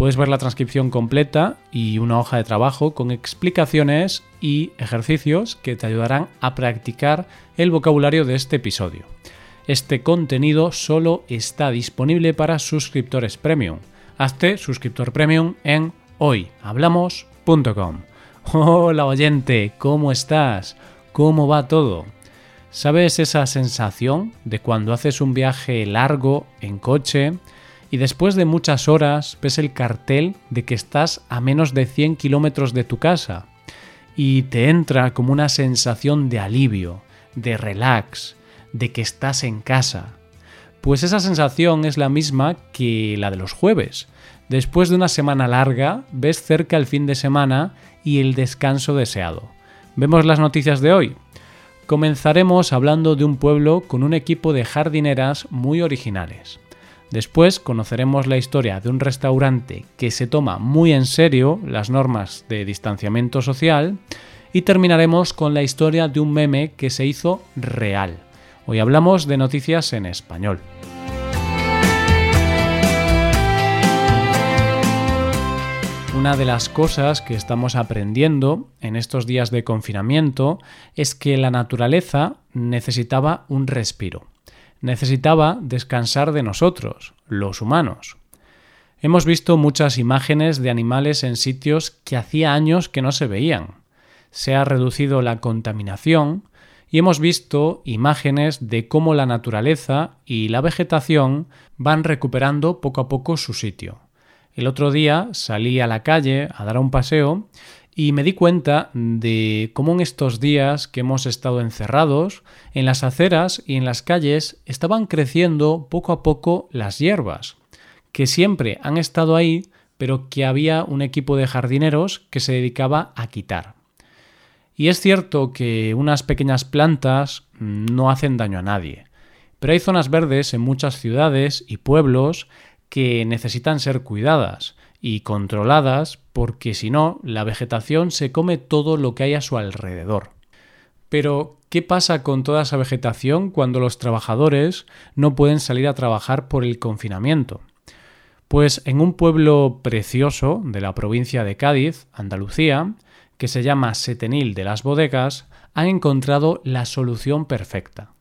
Puedes ver la transcripción completa y una hoja de trabajo con explicaciones y ejercicios que te ayudarán a practicar el vocabulario de este episodio. Este contenido solo está disponible para suscriptores premium. Hazte suscriptor premium en hoyhablamos.com. Hola oyente, ¿cómo estás? ¿Cómo va todo? ¿Sabes esa sensación de cuando haces un viaje largo en coche? Y después de muchas horas ves el cartel de que estás a menos de 100 kilómetros de tu casa y te entra como una sensación de alivio, de relax, de que estás en casa. Pues esa sensación es la misma que la de los jueves. Después de una semana larga, ves cerca el fin de semana y el descanso deseado. ¿Vemos las noticias de hoy? Comenzaremos hablando de un pueblo con un equipo de jardineras muy originales. Después conoceremos la historia de un restaurante que se toma muy en serio las normas de distanciamiento social y terminaremos con la historia de un meme que se hizo real. Hoy hablamos de noticias en español. Una de las cosas que estamos aprendiendo en estos días de confinamiento es que la naturaleza necesitaba un respiro necesitaba descansar de nosotros, los humanos. Hemos visto muchas imágenes de animales en sitios que hacía años que no se veían. Se ha reducido la contaminación y hemos visto imágenes de cómo la naturaleza y la vegetación van recuperando poco a poco su sitio. El otro día salí a la calle a dar un paseo y me di cuenta de cómo en estos días que hemos estado encerrados, en las aceras y en las calles estaban creciendo poco a poco las hierbas, que siempre han estado ahí, pero que había un equipo de jardineros que se dedicaba a quitar. Y es cierto que unas pequeñas plantas no hacen daño a nadie, pero hay zonas verdes en muchas ciudades y pueblos que necesitan ser cuidadas, y controladas porque si no, la vegetación se come todo lo que hay a su alrededor. Pero, ¿qué pasa con toda esa vegetación cuando los trabajadores no pueden salir a trabajar por el confinamiento? Pues en un pueblo precioso de la provincia de Cádiz, Andalucía, que se llama Setenil de las Bodegas, han encontrado la solución perfecta.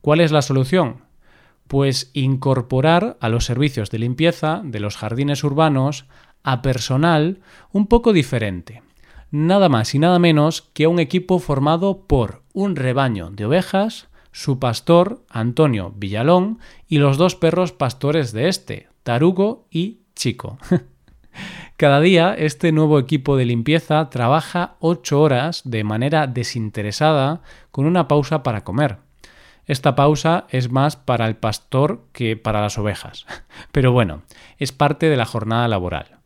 ¿Cuál es la solución? Pues incorporar a los servicios de limpieza de los jardines urbanos a personal un poco diferente. Nada más y nada menos que un equipo formado por un rebaño de ovejas, su pastor, Antonio Villalón, y los dos perros pastores de este, Tarugo y Chico. Cada día este nuevo equipo de limpieza trabaja ocho horas de manera desinteresada con una pausa para comer. Esta pausa es más para el pastor que para las ovejas. Pero bueno, es parte de la jornada laboral.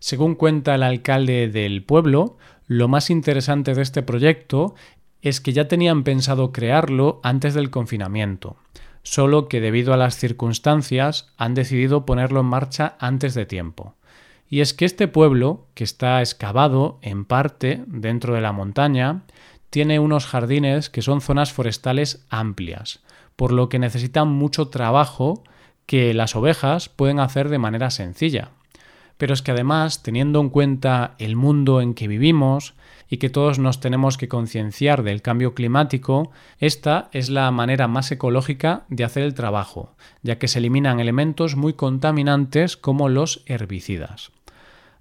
Según cuenta el alcalde del pueblo, lo más interesante de este proyecto es que ya tenían pensado crearlo antes del confinamiento, solo que debido a las circunstancias han decidido ponerlo en marcha antes de tiempo. Y es que este pueblo, que está excavado en parte dentro de la montaña, tiene unos jardines que son zonas forestales amplias, por lo que necesitan mucho trabajo que las ovejas pueden hacer de manera sencilla. Pero es que además, teniendo en cuenta el mundo en que vivimos y que todos nos tenemos que concienciar del cambio climático, esta es la manera más ecológica de hacer el trabajo, ya que se eliminan elementos muy contaminantes como los herbicidas.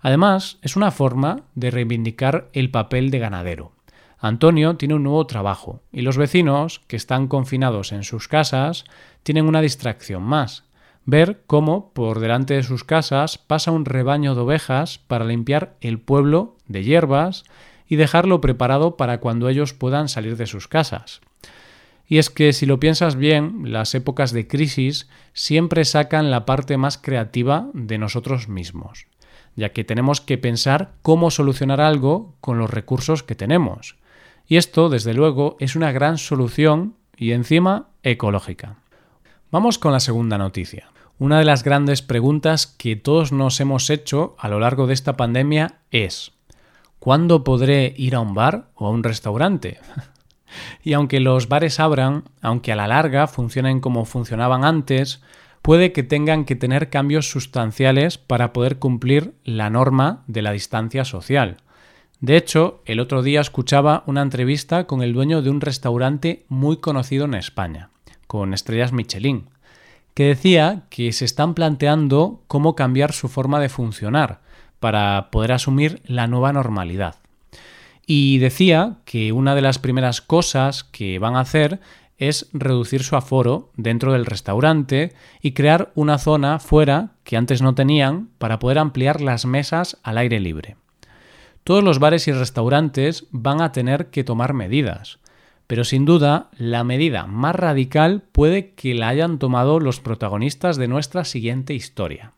Además, es una forma de reivindicar el papel de ganadero. Antonio tiene un nuevo trabajo y los vecinos, que están confinados en sus casas, tienen una distracción más. Ver cómo por delante de sus casas pasa un rebaño de ovejas para limpiar el pueblo de hierbas y dejarlo preparado para cuando ellos puedan salir de sus casas. Y es que si lo piensas bien, las épocas de crisis siempre sacan la parte más creativa de nosotros mismos ya que tenemos que pensar cómo solucionar algo con los recursos que tenemos. Y esto, desde luego, es una gran solución y encima ecológica. Vamos con la segunda noticia. Una de las grandes preguntas que todos nos hemos hecho a lo largo de esta pandemia es ¿cuándo podré ir a un bar o a un restaurante? y aunque los bares abran, aunque a la larga funcionen como funcionaban antes, puede que tengan que tener cambios sustanciales para poder cumplir la norma de la distancia social. De hecho, el otro día escuchaba una entrevista con el dueño de un restaurante muy conocido en España, con estrellas Michelin, que decía que se están planteando cómo cambiar su forma de funcionar para poder asumir la nueva normalidad. Y decía que una de las primeras cosas que van a hacer es reducir su aforo dentro del restaurante y crear una zona fuera que antes no tenían para poder ampliar las mesas al aire libre. Todos los bares y restaurantes van a tener que tomar medidas, pero sin duda la medida más radical puede que la hayan tomado los protagonistas de nuestra siguiente historia.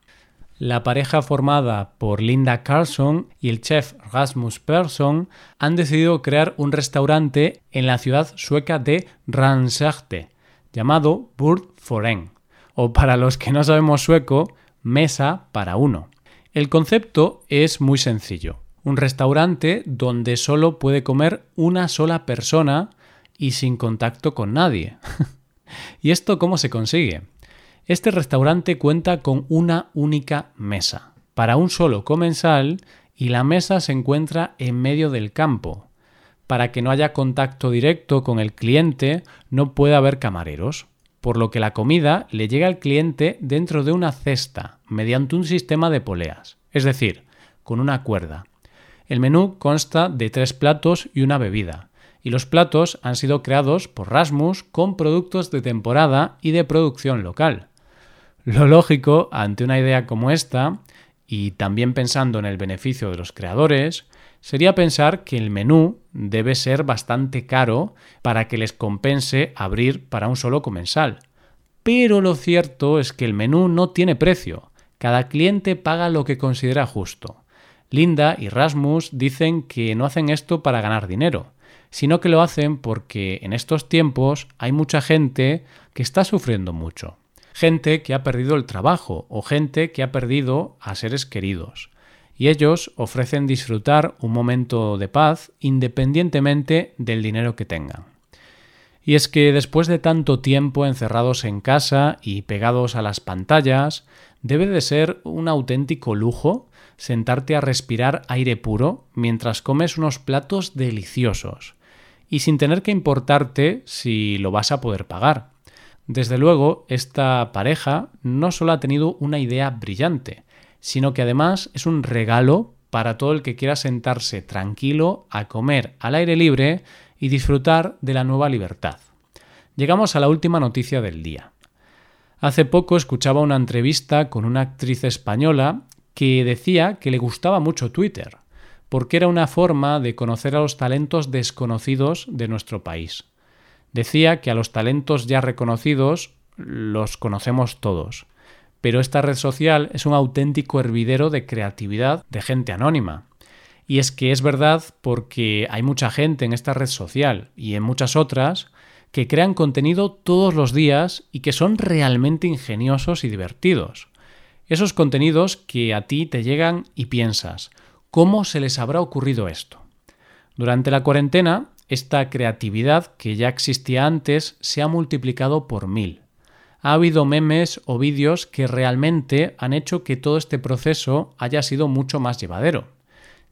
La pareja formada por Linda Carlson y el chef Rasmus Persson han decidido crear un restaurante en la ciudad sueca de Ransäte, llamado Burd Foren, o para los que no sabemos sueco, mesa para uno. El concepto es muy sencillo un restaurante donde solo puede comer una sola persona y sin contacto con nadie. ¿Y esto cómo se consigue? Este restaurante cuenta con una única mesa para un solo comensal y la mesa se encuentra en medio del campo. Para que no haya contacto directo con el cliente no puede haber camareros, por lo que la comida le llega al cliente dentro de una cesta mediante un sistema de poleas, es decir, con una cuerda. El menú consta de tres platos y una bebida, y los platos han sido creados por Rasmus con productos de temporada y de producción local. Lo lógico ante una idea como esta, y también pensando en el beneficio de los creadores, sería pensar que el menú debe ser bastante caro para que les compense abrir para un solo comensal. Pero lo cierto es que el menú no tiene precio. Cada cliente paga lo que considera justo. Linda y Rasmus dicen que no hacen esto para ganar dinero, sino que lo hacen porque en estos tiempos hay mucha gente que está sufriendo mucho. Gente que ha perdido el trabajo o gente que ha perdido a seres queridos. Y ellos ofrecen disfrutar un momento de paz independientemente del dinero que tengan. Y es que después de tanto tiempo encerrados en casa y pegados a las pantallas, debe de ser un auténtico lujo sentarte a respirar aire puro mientras comes unos platos deliciosos y sin tener que importarte si lo vas a poder pagar. Desde luego, esta pareja no solo ha tenido una idea brillante, sino que además es un regalo para todo el que quiera sentarse tranquilo a comer al aire libre y disfrutar de la nueva libertad. Llegamos a la última noticia del día. Hace poco escuchaba una entrevista con una actriz española que decía que le gustaba mucho Twitter, porque era una forma de conocer a los talentos desconocidos de nuestro país. Decía que a los talentos ya reconocidos los conocemos todos, pero esta red social es un auténtico hervidero de creatividad de gente anónima. Y es que es verdad porque hay mucha gente en esta red social y en muchas otras que crean contenido todos los días y que son realmente ingeniosos y divertidos. Esos contenidos que a ti te llegan y piensas, ¿cómo se les habrá ocurrido esto? Durante la cuarentena, esta creatividad que ya existía antes se ha multiplicado por mil. Ha habido memes o vídeos que realmente han hecho que todo este proceso haya sido mucho más llevadero.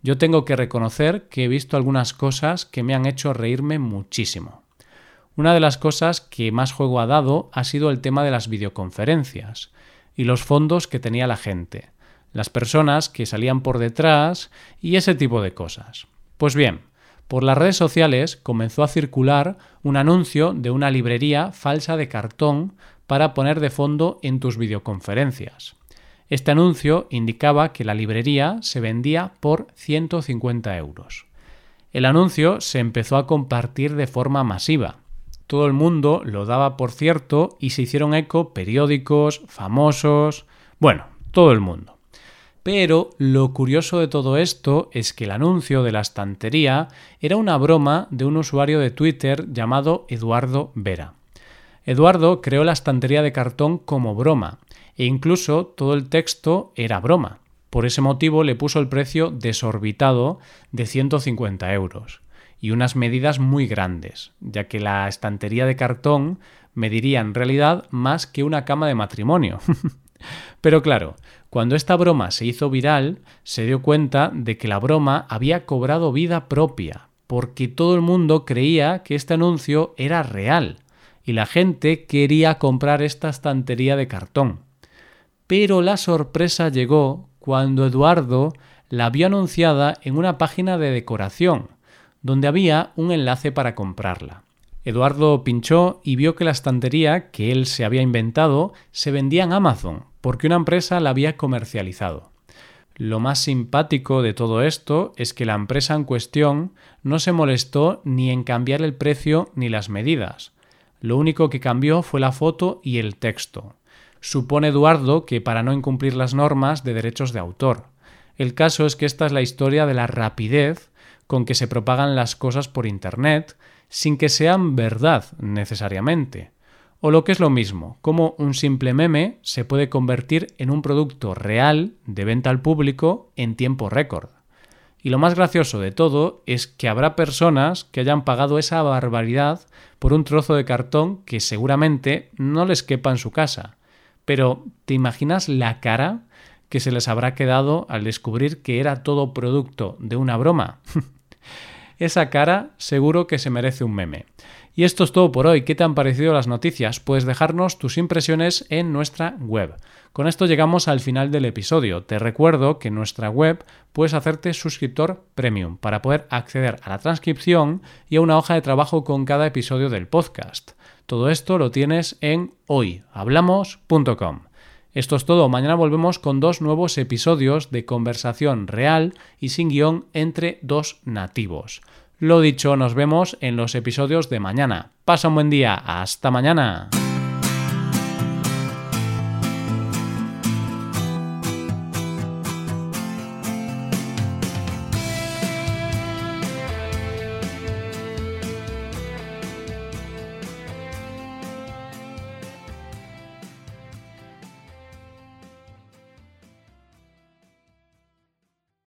Yo tengo que reconocer que he visto algunas cosas que me han hecho reírme muchísimo. Una de las cosas que más juego ha dado ha sido el tema de las videoconferencias y los fondos que tenía la gente, las personas que salían por detrás y ese tipo de cosas. Pues bien, por las redes sociales comenzó a circular un anuncio de una librería falsa de cartón para poner de fondo en tus videoconferencias. Este anuncio indicaba que la librería se vendía por 150 euros. El anuncio se empezó a compartir de forma masiva, todo el mundo lo daba por cierto y se hicieron eco periódicos, famosos, bueno, todo el mundo. Pero lo curioso de todo esto es que el anuncio de la estantería era una broma de un usuario de Twitter llamado Eduardo Vera. Eduardo creó la estantería de cartón como broma, e incluso todo el texto era broma. Por ese motivo le puso el precio desorbitado de 150 euros y unas medidas muy grandes, ya que la estantería de cartón mediría en realidad más que una cama de matrimonio. Pero claro, cuando esta broma se hizo viral, se dio cuenta de que la broma había cobrado vida propia, porque todo el mundo creía que este anuncio era real y la gente quería comprar esta estantería de cartón. Pero la sorpresa llegó cuando Eduardo la vio anunciada en una página de decoración, donde había un enlace para comprarla. Eduardo pinchó y vio que la estantería que él se había inventado se vendía en Amazon, porque una empresa la había comercializado. Lo más simpático de todo esto es que la empresa en cuestión no se molestó ni en cambiar el precio ni las medidas. Lo único que cambió fue la foto y el texto. Supone Eduardo que para no incumplir las normas de derechos de autor. El caso es que esta es la historia de la rapidez con que se propagan las cosas por Internet sin que sean verdad necesariamente. O lo que es lo mismo, cómo un simple meme se puede convertir en un producto real de venta al público en tiempo récord. Y lo más gracioso de todo es que habrá personas que hayan pagado esa barbaridad por un trozo de cartón que seguramente no les quepa en su casa. Pero, ¿te imaginas la cara que se les habrá quedado al descubrir que era todo producto de una broma? Esa cara seguro que se merece un meme. Y esto es todo por hoy. ¿Qué te han parecido las noticias? Puedes dejarnos tus impresiones en nuestra web. Con esto llegamos al final del episodio. Te recuerdo que en nuestra web puedes hacerte suscriptor premium para poder acceder a la transcripción y a una hoja de trabajo con cada episodio del podcast. Todo esto lo tienes en hoyhablamos.com. Esto es todo. Mañana volvemos con dos nuevos episodios de conversación real y sin guion entre dos nativos. Lo dicho, nos vemos en los episodios de mañana. Pasa un buen día. Hasta mañana.